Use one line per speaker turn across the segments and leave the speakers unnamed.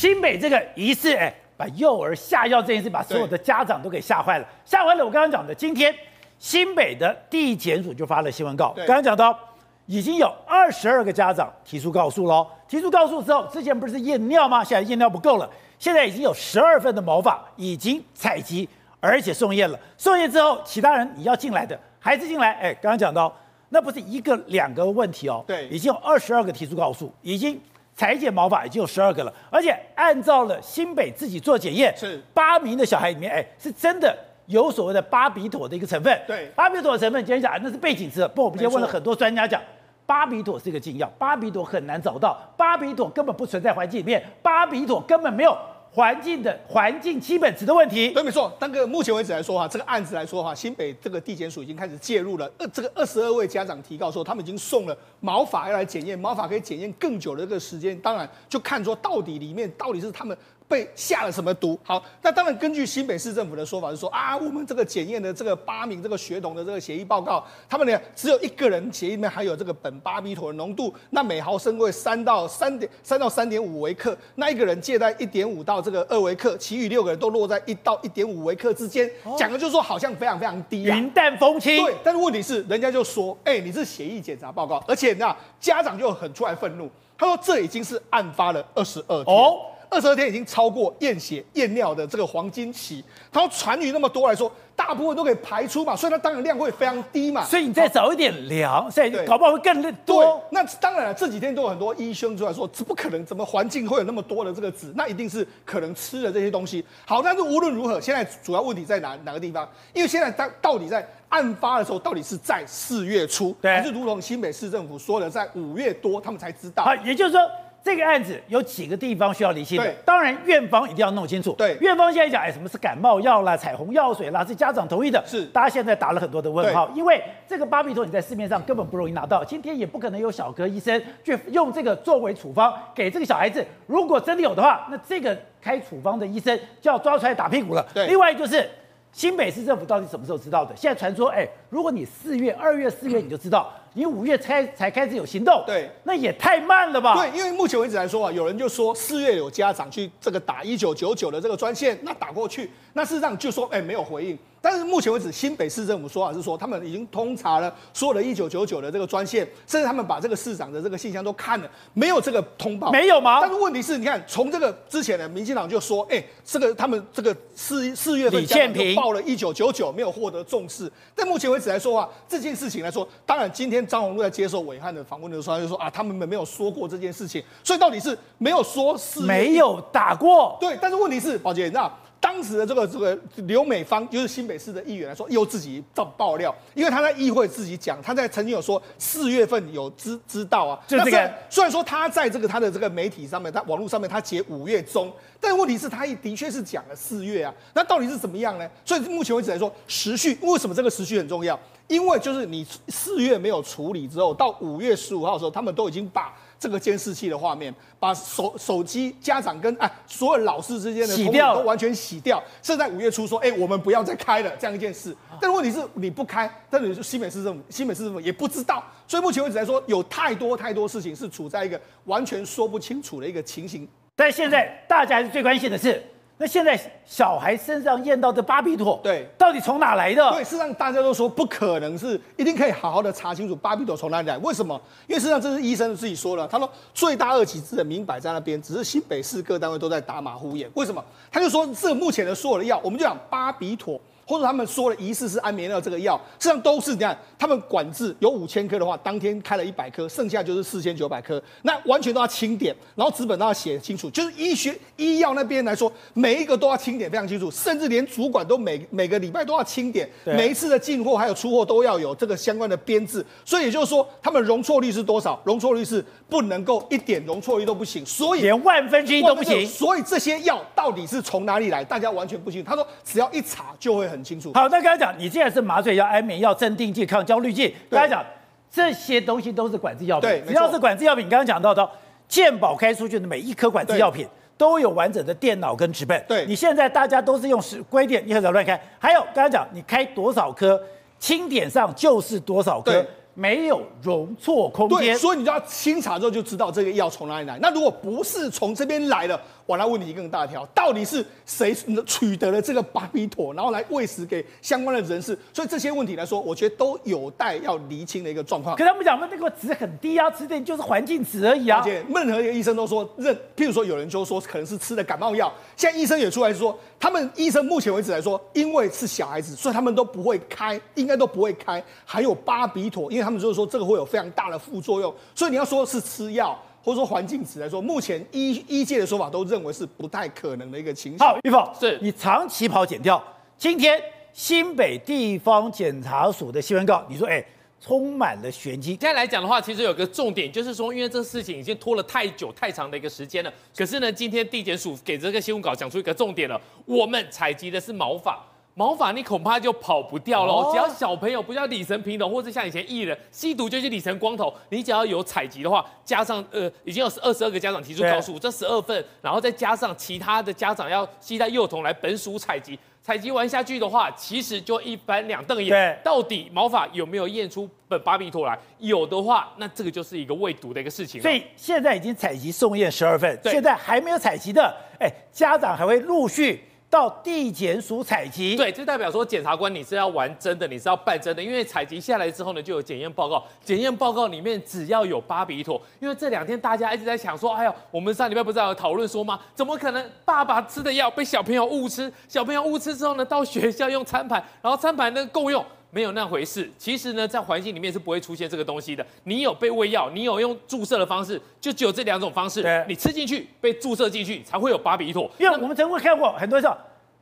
新北这个疑似哎，把幼儿下药这件事，把所有的家长都给吓坏了，吓坏了。我刚刚讲的，今天新北的地检署就发了新闻稿，刚刚讲到已经有二十二个家长提出告诉喽，提出告诉之后，之前不是验尿吗？现在验尿不够了，现在已经有十二份的毛发已经采集，而且送验了。送验之后，其他人你要进来的孩子进来，哎，刚刚讲到。那不是一个两个问题哦，
对，
已经有二十二个提出告诉，已经采检毛发已经有十二个了，而且按照了新北自己做检验，
是。
八名的小孩里面，哎，是真的有所谓的巴比妥的一个成分，
对，
巴比妥的成分，今天讲那是背景词，不，我们今天问了很多专家讲，巴比妥是一个禁药，巴比妥很难找到，巴比妥根本不存在环境里面，巴比妥根本没有。环境的环境基本值的问题，
对，没错。但个目前为止来说哈，这个案子来说哈，新北这个地检署已经开始介入了。二这个二十二位家长提告说，他们已经送了毛发要来检验，毛发可以检验更久的这个时间。当然，就看说到底里面到底是他们。被下了什么毒？好，那当然根据新北市政府的说法是说啊，我们这个检验的这个八名这个学童的这个血液报告，他们呢只有一个人血液里面含有这个苯巴比妥的浓度，那每毫升为三到三点三到三点五微克，那一个人介在一点五到这个二微克，其余六个人都落在一到一点五微克之间，讲的就是说好像非常非常低啊，
云淡风轻。
对，但是问题是人家就说，哎、欸，你是血液检查报告，而且那家长就很出来愤怒，他说这已经是案发了二十二天。哦二十二天已经超过验血验尿的这个黄金期，他说传语那么多来说，大部分都可以排出嘛，所以它当然量会非常低嘛。
所以你再早一点量，所以搞不好会更多。
对，那当然了，这几天都有很多医生出来说，这不可能，怎么环境会有那么多的这个纸？那一定是可能吃了这些东西。好，但是无论如何，现在主要问题在哪哪个地方？因为现在到到底在案发的时候，到底是在四月初，对还是如同新北市政府说的，在五月多他们才知道？
好，也就是说。这个案子有几个地方需要厘清的，当然院方一定要弄清楚。
对，
院方现在讲，哎，什么是感冒药啦、彩虹药水啦，是家长同意的，
是
大家现在打了很多的问号，因为这个巴比妥你在市面上根本不容易拿到，今天也不可能有小科医生去用这个作为处方给这个小孩子。如果真的有的话，那这个开处方的医生就要抓出来打屁股了。
对，
另外就是新北市政府到底什么时候知道的？现在传说，哎，如果你四月、二月、四月你就知道。你五月才才开始有行动，
对，
那也太慢了吧？
对，因为目前为止来说啊，有人就说四月有家长去这个打一九九九的这个专线，那打过去，那事实上就说哎没有回应。但是目前为止，新北市政府说法是说，他们已经通查了所有的一九九九的这个专线，甚至他们把这个市长的这个信箱都看了，没有这个通报，
没有吗？
但是问题是，你看从这个之前的民进党就说，哎，这个他们这个四四月份家长就报了一九九九，没有获得重视。但目前为止来说啊，这件事情来说，当然今天张宏禄在接受伟汉的访问的时候，他就说啊，他们没有说过这件事情，所以到底是没有说是
没有打过？
对，但是问题是，宝杰，你知道？当时的这个这个刘美芳就是新北市的议员来说，又自己造爆料，因为他在议会自己讲，他在曾经有说四月份有知知道啊，
就这个。
虽然说他在这个他的这个媒体上面，他网络上面他写五月中，但问题是他也的确是讲了四月啊，那到底是怎么样呢？所以目前为止来说，时序为什么这个时序很重要？因为就是你四月没有处理之后，到五月十五号的时候，他们都已经把。这个监视器的画面，把手手机家长跟哎所有老师之间的通信都完全洗掉，甚至在五月初说，哎，我们不要再开了这样一件事。但问题是你不开，但是新北市政府、新北市政府也不知道，所以目前为止来说，有太多太多事情是处在一个完全说不清楚的一个情形。
但现在大家还是最关心的是。那现在小孩身上验到的巴比妥，
对，
到底从哪来的？
对，事实上大家都说不可能是，一定可以好好的查清楚巴比妥从哪里来。为什么？因为事实上这是医生自己说了，他说罪大恶极之人明摆在那边，只是新北市各单位都在打马虎眼。为什么？他就说这目前的所有的药，我们就讲巴比妥。或者他们说了疑似是安眠药这个药，实际上都是这样。他们管制有五千颗的话，当天开了一百颗，剩下就是四千九百颗，那完全都要清点，然后纸本都要写清楚。就是医学医药那边来说，每一个都要清点非常清楚，甚至连主管都每每个礼拜都要清点，每一次的进货还有出货都要有这个相关的编制。所以也就是说，他们容错率是多少？容错率是不能够一点容错率都不行，所以
连万分之一都不行。
所以这些药到底是从哪里来？大家完全不清楚。他说，只要一查就会很。很清楚。
好，那刚才讲，你既然是麻醉药、安眠药、镇定剂、抗焦虑剂，刚才讲这些东西都是管制药品。
对，
只要是管制药品，你刚刚讲到的，健保开出去的每一颗管制药品都有完整的电脑跟纸本。
对，
你现在大家都是用是规定，你很少乱开。还有刚才讲，你开多少颗，清点上就是多少颗。没有容错空间，
对，所以你就要清查之后就知道这个药从哪里来。那如果不是从这边来的，哇，那问你一更大条，到底是谁取得了这个巴比妥，然后来喂食给相关的人士？所以这些问题来说，我觉得都有待要厘清的一个状况。
可他们讲的那个值很低啊，值点就是环境值而已啊。
而且任何一个医生都说，任，譬如说有人就说可能是吃的感冒药，现在医生也出来说，他们医生目前为止来说，因为是小孩子，所以他们都不会开，应该都不会开，还有巴比妥，因为他们就是说这个会有非常大的副作用，所以你要说是吃药。或者说环境词来说，目前医医界的说法都认为是不太可能的一个情形。
好，玉凤，
是
你长期跑检掉，今天新北地方检察署的新闻稿，你说，哎，充满了玄机。
现在来讲的话，其实有个重点，就是说，因为这事情已经拖了太久、太长的一个时间了。可是呢，今天地检署给这个新闻稿讲出一个重点了，我们采集的是毛发。毛发你恐怕就跑不掉喽，哦、只要小朋友不叫理成平头，或者像以前艺人吸毒就去理成光头，你只要有采集的话，加上呃已经有二十二个家长提出告诉，这十二份，然后再加上其他的家长要携带幼童来本署采集，采集完下去的话，其实就一翻两瞪眼，
对，
到底毛发有没有验出本巴比妥来？有的话，那这个就是一个未读的一个事情。
所以现在已经采集送验十二份，对现在还没有采集的，哎，家长还会陆续。到地检署采集，
对，这代表说检察官你是要玩真的，你是要办真的，因为采集下来之后呢，就有检验报告，检验报告里面只要有巴比妥，因为这两天大家一直在想说，哎呀，我们上礼拜不是有讨论说吗？怎么可能爸爸吃的药被小朋友误吃？小朋友误吃之后呢，到学校用餐盘，然后餐盘呢够用。没有那回事，其实呢，在环境里面是不会出现这个东西的。你有被喂药，你有用注射的方式，就只有这两种方式。你吃进去，被注射进去，才会有巴比妥。
因为我们曾经看过很多时候，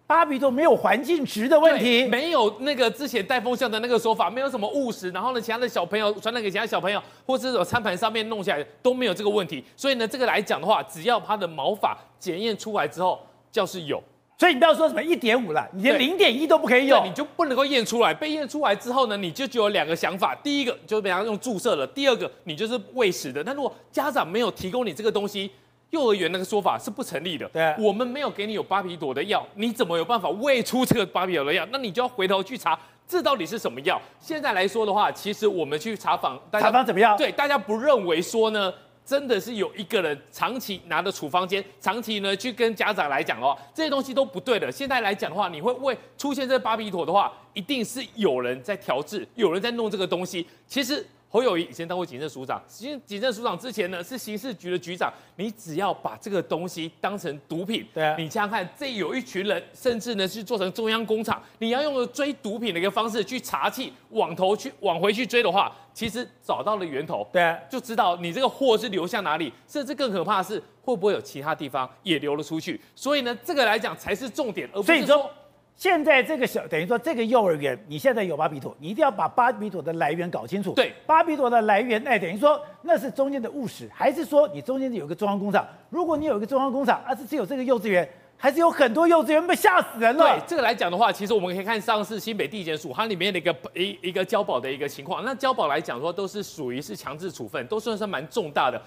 巴比妥没有环境值的问题，
没有那个之前带风向的那个说法，没有什么误食，然后呢，其他的小朋友传染给其他小朋友，或者是餐盘上面弄起来都没有这个问题。所以呢，这个来讲的话，只要它的毛发检验出来之后，就是有。
所以你不要说什么一点五了，你连零点一都不可以用，
你就不能够验出来。被验出来之后呢，你就只有两个想法：第一个就是被他用注射了；第二个你就是喂食的。那如果家长没有提供你这个东西，幼儿园那个说法是不成立的。
对，
我们没有给你有巴比妥的药，你怎么有办法喂出这个巴比妥的药？那你就要回头去查，这到底是什么药？现在来说的话，其实我们去查访，
查访怎么样？
对，大家不认为说呢？真的是有一个人长期拿着处方间，长期呢去跟家长来讲哦，这些东西都不对的。现在来讲的话，你会为出现这巴比妥的话，一定是有人在调制，有人在弄这个东西。其实。侯友谊以前当过警政署长，警警政署长之前呢是刑事局的局长。你只要把这个东西当成毒品，
对啊，
你想想看，这有一群人，甚至呢是做成中央工厂，你要用追毒品的一个方式去查缉，往头去往回去追的话，其实找到了源头，
对啊，
就知道你这个货是流向哪里，甚至更可怕的是会不会有其他地方也流了出去。所以呢，这个来讲才是重点，而不是说。
现在这个小等于说这个幼儿园，你现在有巴比妥，你一定要把巴比妥的来源搞清楚。
对，
巴比妥的来源，哎，等于说那是中间的务实，还是说你中间有个中央工厂？如果你有一个中央工厂，而是只有这个幼稚园，还是有很多幼稚园被吓死人了？
对，这个来讲的话，其实我们可以看上次新北地检署它里面的一个一一个交保的一个情况。那交保来讲的话，都是属于是强制处分，都算是蛮重大的。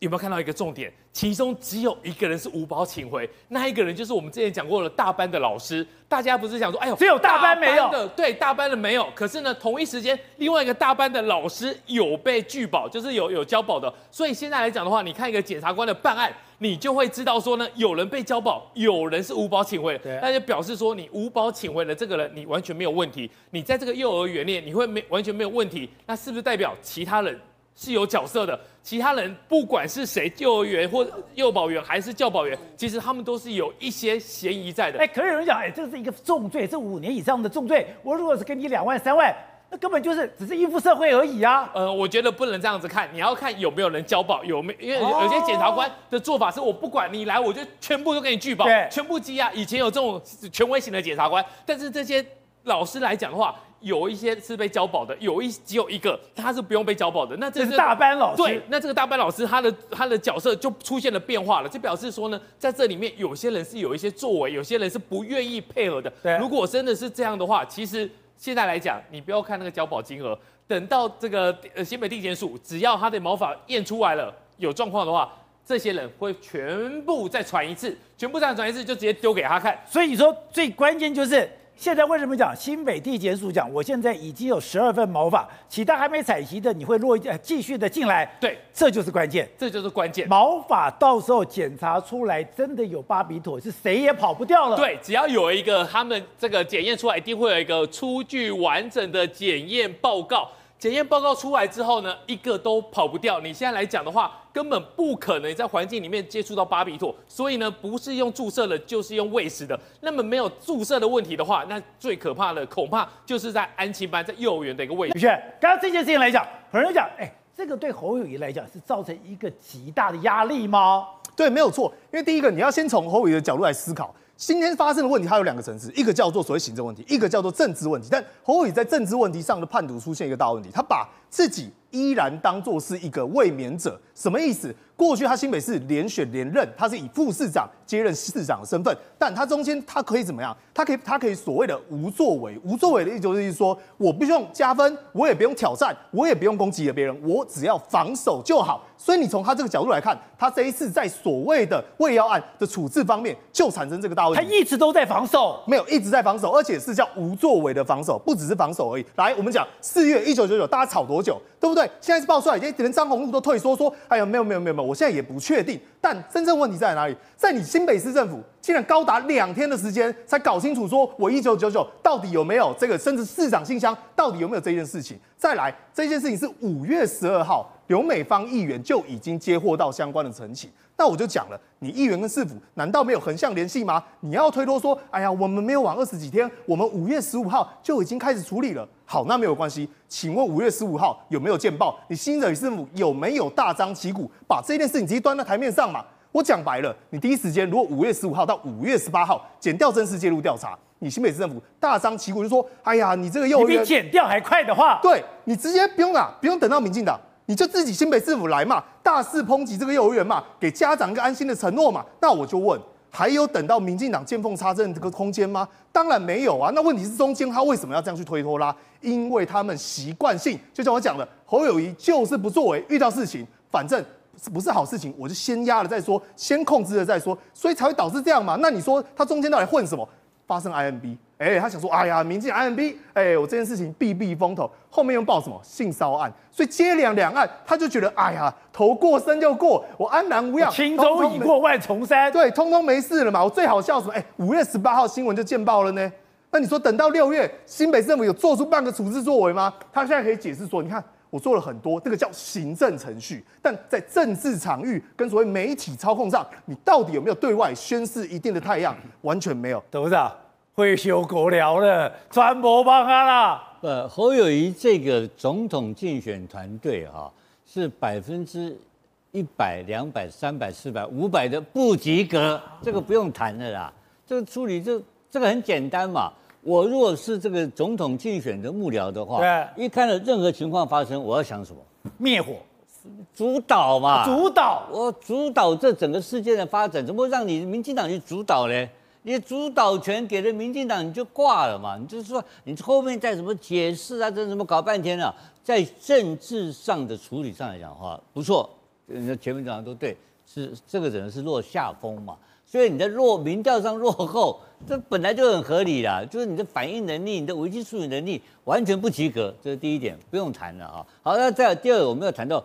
有没有看到一个重点？其中只有一个人是无保请回，那一个人就是我们之前讲过的大班的老师。大家不是想说，哎呦，
只有大班没有
的，对，大班的没有。可是呢，同一时间，另外一个大班的老师有被拒保，就是有有交保的。所以现在来讲的话，你看一个检察官的办案，你就会知道说呢，有人被交保，有人是无保请回。那就表示说，你无保请回的这个人，你完全没有问题。你在这个幼儿园里，你会没完全没有问题。那是不是代表其他人？是有角色的，其他人不管是谁，幼儿园或幼保员还是教保员，其实他们都是有一些嫌疑在的。
哎，可是有人讲，哎，这是一个重罪，这五年以上的重罪，我如果是给你两万三万，那根本就是只是应付社会而已啊。
呃，我觉得不能这样子看，你要看有没有人交保，有没有，因为有些检察官的做法是我不管你来，我就全部都给你拒保，全部羁押。以前有这种权威型的检察官，但是这些老师来讲的话。有一些是被交保的，有一只有一个他是不用被交保的。那这是
大班老师。
对，那这个大班老师他的他的角色就出现了变化了，就表示说呢，在这里面有些人是有一些作为，有些人是不愿意配合的。
对，
如果真的是这样的话，其实现在来讲，你不要看那个交保金额，等到这个呃新北地检署只要他的毛发验出来了有状况的话，这些人会全部再传一次，全部再传一次就直接丢给他看。
所以你说最关键就是。现在为什么讲新北地检署讲，我现在已经有十二份毛发，其他还没采集的，你会落继续的进来？
对，
这就是关键，
这就是关键。
毛发到时候检查出来真的有巴比妥，是谁也跑不掉了。
对，只要有一个他们这个检验出来，一定会有一个出具完整的检验报告。检验报告出来之后呢，一个都跑不掉。你现在来讲的话，根本不可能在环境里面接触到巴比妥。所以呢，不是用注射的，就是用喂食的。那么没有注射的问题的话，那最可怕的恐怕就是在安亲班、在幼儿园的一个喂食。
刚刚这件事情来讲，很多人讲，哎，这个对侯友宜来讲是造成一个极大的压力吗？
对，没有错。因为第一个，你要先从侯友宜的角度来思考。今天发生的问题，它有两个层次，一个叫做所谓行政问题，一个叫做政治问题。但侯友宜在政治问题上的判读出现一个大问题，他把自己依然当作是一个卫冕者，什么意思？过去他新北市连选连任，他是以副市长接任市长的身份，但他中间他可以怎么样？他可以他可以所谓的无作为，无作为的意思就是说，我不用加分，我也不用挑战，我也不用攻击了别人，我只要防守就好。所以你从他这个角度来看，他这一次在所谓的卫药案的处置方面就产生这个大问题。
他一直都在防守，
没有一直在防守，而且是叫无作为的防守，不只是防守而已。来，我们讲四月一九九九，大家吵多久，对不对？现在是爆出来，连张宏禄都退缩说，哎呀，没有没有没有，我现在也不确定。但真正问题在哪里？在你新北市政府竟然高达两天的时间才搞清楚，说我一九九九到底有没有这个，甚至市长信箱到底有没有这件事情。再来，这件事情是五月十二号，刘美芳议员就已经接获到相关的陈情。那我就讲了，你议员跟市府难道没有横向联系吗？你要推脱说，哎呀，我们没有晚二十几天，我们五月十五号就已经开始处理了。好，那没有关系。请问五月十五号有没有见报？你新北市政府有没有大张旗鼓把这件事情直接端到台面上？我讲白了，你第一时间如果五月十五号到五月十八号减掉正式介入调查，你新北市政府大张旗鼓就说，哎呀，你这个幼儿园
比减掉还快的话，
对，你直接不用啊，不用等到民进党。你就自己新北市府来嘛，大肆抨击这个幼儿园嘛，给家长一个安心的承诺嘛。那我就问，还有等到民进党见缝插针这个空间吗？当然没有啊。那问题是中间他为什么要这样去推脱拉？因为他们习惯性，就像我讲的，侯友谊就是不作为，遇到事情反正不是好事情，我就先压了再说，先控制了再说，所以才会导致这样嘛。那你说他中间到底混什么？发生 IMB，哎、欸，他想说，哎呀，民进 IMB，哎、欸，我这件事情避避风头，后面又报什么性骚案，所以接连两案，他就觉得，哎呀，头过身就过，我安然无恙，
轻舟已过万重山，
对，通通没事了嘛。我最好笑什么？哎、欸，五月十八号新闻就见报了呢。那你说等到六月，新北政府有做出半个处置作为吗？他现在可以解释说，你看我做了很多，这个叫行政程序，但在政治场域跟所谓媒体操控上，你到底有没有对外宣示一定的态样？完全没有，
董事长。会修狗聊了，传播帮他啦。
呃，侯友谊这个总统竞选团队哈，是百分之一百、两百、三百、四百、五百的不及格，这个不用谈的啦。这个处理就这个很简单嘛。我如果是这个总统竞选的幕僚的话，对，一看到任何情况发生，我要想什么？
灭火，
主导嘛，
主导。
我主导这整个事件的发展，怎么会让你民进党去主导呢？你主导权给了民进党，你就挂了嘛？你就是说，你后面再怎么解释啊，这怎么搞半天啊？在政治上的处理上来讲的话，不错，人家前面讲的都对，是这个人是落下风嘛。所以你在落民调上落后，这本来就很合理啦。就是你的反应能力、你的危机处理能力完全不及格，这是第一点，不用谈了啊。好，那再有第二个，我们要谈到。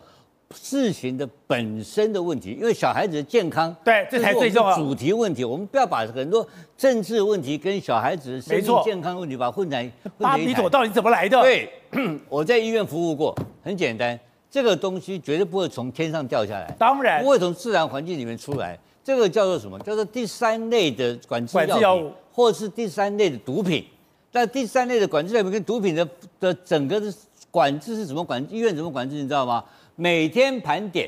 事情的本身的问题，因为小孩子的健康，
对，这才最重要。
主题问题，我们不要把很多政治问题跟小孩子的身体健康问题把它混在。
巴比妥到底怎么来的？
对，我在医院服务过，很简单，这个东西绝对不会从天上掉下来，
当然
不会从自然环境里面出来。这个叫做什么？叫做第三类的管制药物，或是第三类的毒品。但第三类的管制药品跟毒品的的整个的管制是怎么管？医院怎么管制？你知道吗？每天盘点，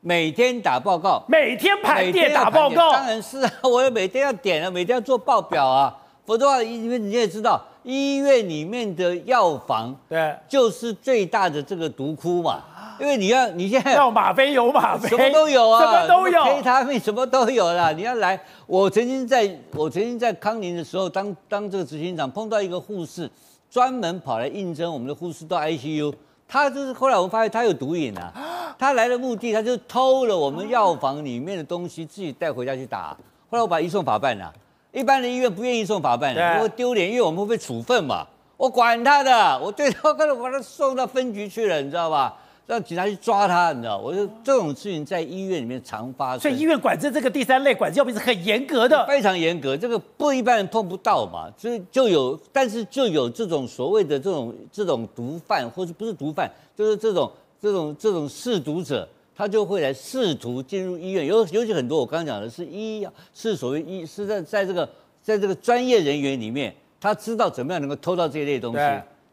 每天打报告，
每天盘点打报告，
当然是啊，我也每天要点啊，每天要做报表啊，否则的话，因为你也知道，医院里面的药房，对，就是最大的这个毒窟嘛，因为你要你现在
要吗啡有吗啡，
什么都有啊，
什么都有
黑他命什么都有啦。你要来，我曾经在我曾经在康宁的时候当当这个执行长，碰到一个护士，专门跑来应征我们的护士到 ICU。他就是后来我们发现他有毒瘾啊，他来的目的他就偷了我们药房里面的东西，自己带回家去打。后来我把移送法办了，一般的医院不愿意送法办的，因为丢脸，因为我们会被处分嘛。我管他的，我对他，我把他送到分局去了，你知道吧？让警察去抓他，你知道？我说这种事情在医院里面常发生。
所以医院管制这个第三类管制药品是很严格的，
非常严格，这个不一般人碰不到嘛，所以就有，但是就有这种所谓的这种这种毒贩，或者不是毒贩，就是这种这种这种试毒者，他就会来试图进入医院，尤尤其很多我刚刚讲的是医药，是所谓医是在在这个在这个专业人员里面，他知道怎么样能够偷到这一类东西。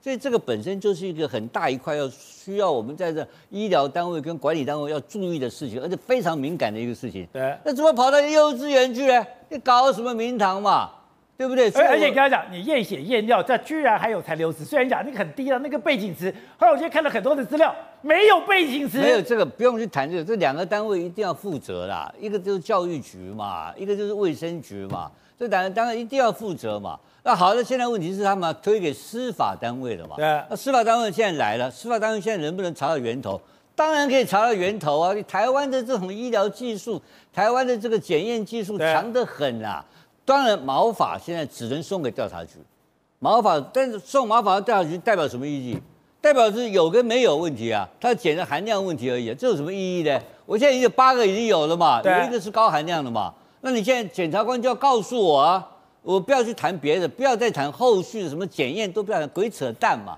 所以这个本身就是一个很大一块要需要我们在这医疗单位跟管理单位要注意的事情，而且非常敏感的一个事情。
对，
那怎么跑到幼稚园去呢？你搞什么名堂嘛？对不对？
而而且你刚才讲，你验血验尿，这居然还有残留值，虽然讲那个很低了，那个背景值。后来我今天看了很多的资料，没有背景值。
没有这个不用去谈这个，这两个单位一定要负责啦。一个就是教育局嘛，一个就是卫生局嘛，这两个单位一定要负责嘛。那好的，现在问题是他们推给司法单位了嘛？
对。
那司法单位现在来了，司法单位现在能不能查到源头？当然可以查到源头啊！你台湾的这种医疗技术，台湾的这个检验技术强得很啊。当然，毛发现在只能送给调查局，毛发，但是送毛发到调查局代表什么意义？代表是有跟没有问题啊？它检的含量问题而已，这有什么意义呢？我现在已经有八个已经有了嘛，有一个是高含量的嘛，那你现在检察官就要告诉我啊。我不要去谈别的，不要再谈后续的什么检验，都不要谈，鬼扯淡嘛！